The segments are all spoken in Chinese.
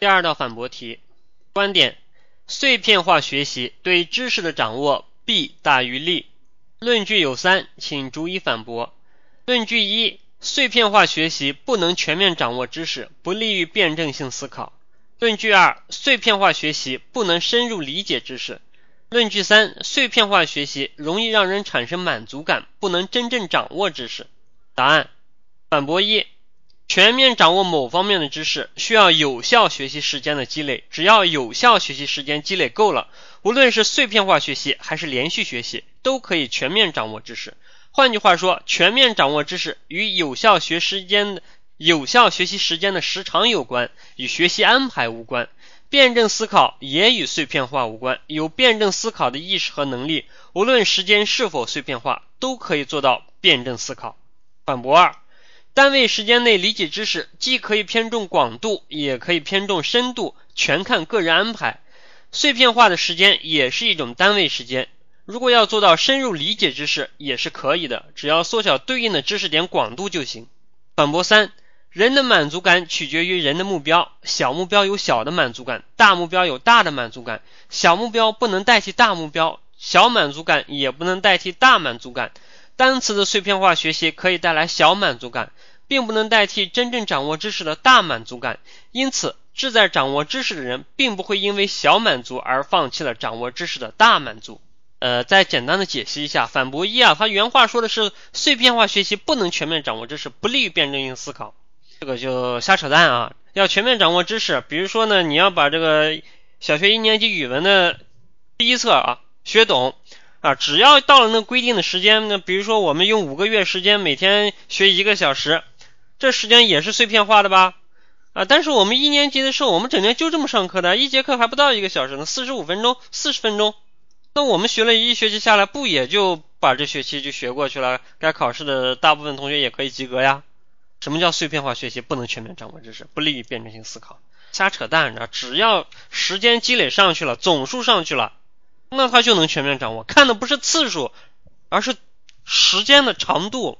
第二道反驳题，观点：碎片化学习对知识的掌握弊大于利。论据有三，请逐一反驳。论据一：碎片化学习不能全面掌握知识，不利于辩证性思考。论据二：碎片化学习不能深入理解知识。论据三：碎片化学习容易让人产生满足感，不能真正掌握知识。答案：反驳一。全面掌握某方面的知识，需要有效学习时间的积累。只要有效学习时间积累够了，无论是碎片化学习还是连续学习，都可以全面掌握知识。换句话说，全面掌握知识与有效学时间的、有效学习时间的时长有关，与学习安排无关。辩证思考也与碎片化无关。有辩证思考的意识和能力，无论时间是否碎片化，都可以做到辩证思考。反驳二。单位时间内理解知识，既可以偏重广度，也可以偏重深度，全看个人安排。碎片化的时间也是一种单位时间。如果要做到深入理解知识，也是可以的，只要缩小对应的知识点广度就行。反驳三：人的满足感取决于人的目标，小目标有小的满足感，大目标有大的满足感。小目标不能代替大目标，小满足感也不能代替大满足感。单词的碎片化学习可以带来小满足感，并不能代替真正掌握知识的大满足感。因此，志在掌握知识的人，并不会因为小满足而放弃了掌握知识的大满足。呃，再简单的解析一下，反驳一啊，他原话说的是碎片化学习不能全面掌握知识，不利于辩证性思考，这个就瞎扯淡啊！要全面掌握知识，比如说呢，你要把这个小学一年级语文的第一册啊学懂。啊，只要到了那规定的时间，那比如说我们用五个月时间每天学一个小时，这时间也是碎片化的吧？啊，但是我们一年级的时候，我们整天就这么上课的，一节课还不到一个小时呢，四十五分钟、四十分钟，那我们学了一学期下来，不也就把这学期就学过去了？该考试的大部分同学也可以及格呀。什么叫碎片化学习？不能全面掌握知识，不利于辩证性思考，瞎扯淡知道！只要时间积累上去了，总数上去了。那他就能全面掌握，看的不是次数，而是时间的长度。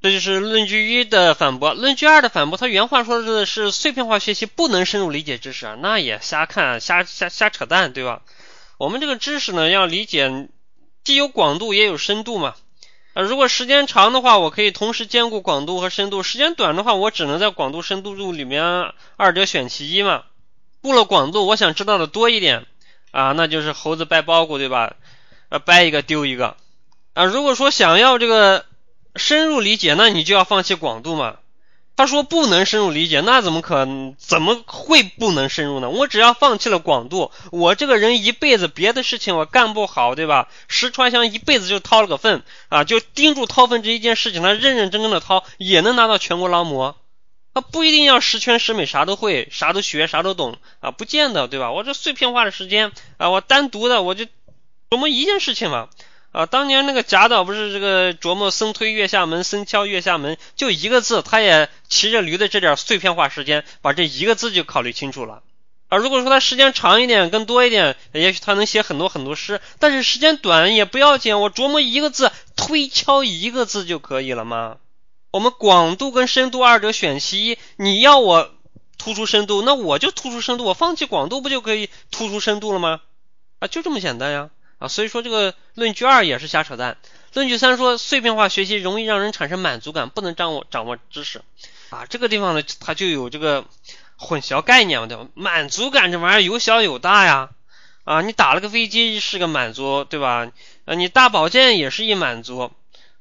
这就是论据一的反驳。论据二的反驳，他原话说的是碎片化学习不能深入理解知识啊，那也瞎看，瞎瞎瞎扯淡，对吧？我们这个知识呢，要理解，既有广度也有深度嘛。啊，如果时间长的话，我可以同时兼顾广度和深度；时间短的话，我只能在广度、深度度里面二者选其一嘛。布了广度，我想知道的多一点。啊，那就是猴子掰包谷，对吧？啊，掰一个丢一个。啊，如果说想要这个深入理解，那你就要放弃广度嘛。他说不能深入理解，那怎么可怎么会不能深入呢？我只要放弃了广度，我这个人一辈子别的事情我干不好，对吧？石川香一辈子就掏了个粪啊，就盯住掏粪这一件事情，他认认真真的掏，也能拿到全国劳模。不一定要十全十美，啥都会，啥都学，啥都懂啊，不见得，对吧？我这碎片化的时间啊，我单独的我就琢磨一件事情嘛啊。当年那个贾岛不是这个琢磨僧推月下门，僧敲月下门，就一个字，他也骑着驴的这点碎片化时间，把这一个字就考虑清楚了啊。如果说他时间长一点，更多一点，也许他能写很多很多诗。但是时间短也不要紧，我琢磨一个字，推敲一个字就可以了吗？我们广度跟深度二者选其一，你要我突出深度，那我就突出深度，我放弃广度不就可以突出深度了吗？啊，就这么简单呀！啊，所以说这个论据二也是瞎扯淡。论据三说碎片化学习容易让人产生满足感，不能掌握掌握知识。啊，这个地方呢，它就有这个混淆概念嘛对吧？满足感这玩意儿有小有大呀。啊，你打了个飞机是个满足，对吧？啊，你大保健也是一满足。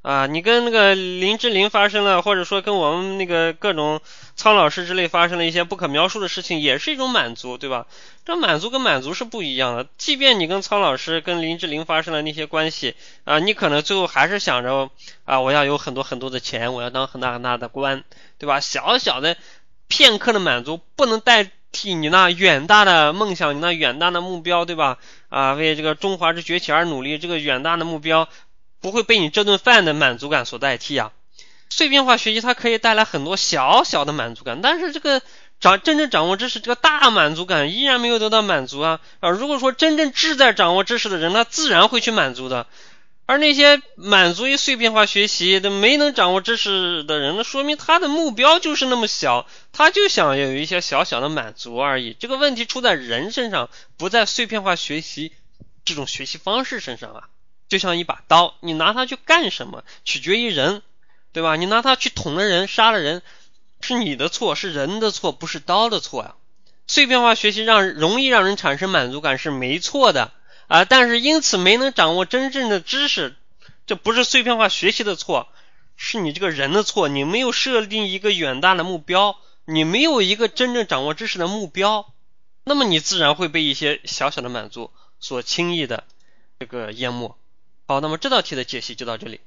啊，你跟那个林志玲发生了，或者说跟我们那个各种苍老师之类发生了一些不可描述的事情，也是一种满足，对吧？这满足跟满足是不一样的。即便你跟苍老师、跟林志玲发生了那些关系啊，你可能最后还是想着啊，我要有很多很多的钱，我要当很大很大的官，对吧？小小的片刻的满足不能代替你那远大的梦想，你那远大的目标，对吧？啊，为这个中华之崛起而努力，这个远大的目标。不会被你这顿饭的满足感所代替啊！碎片化学习它可以带来很多小小的满足感，但是这个掌真正掌握知识，这个大满足感依然没有得到满足啊！啊，如果说真正志在掌握知识的人，他自然会去满足的。而那些满足于碎片化学习的、没能掌握知识的人呢，说明他的目标就是那么小，他就想有一些小小的满足而已。这个问题出在人身上，不在碎片化学习这种学习方式身上啊。就像一把刀，你拿它去干什么，取决于人，对吧？你拿它去捅了人、杀了人，是你的错，是人的错，不是刀的错呀。碎片化学习让容易让人产生满足感是没错的。啊！但是因此没能掌握真正的知识，这不是碎片化学习的错，是你这个人的错。你没有设定一个远大的目标，你没有一个真正掌握知识的目标，那么你自然会被一些小小的满足所轻易的这个淹没。好，那么这道题的解析就到这里。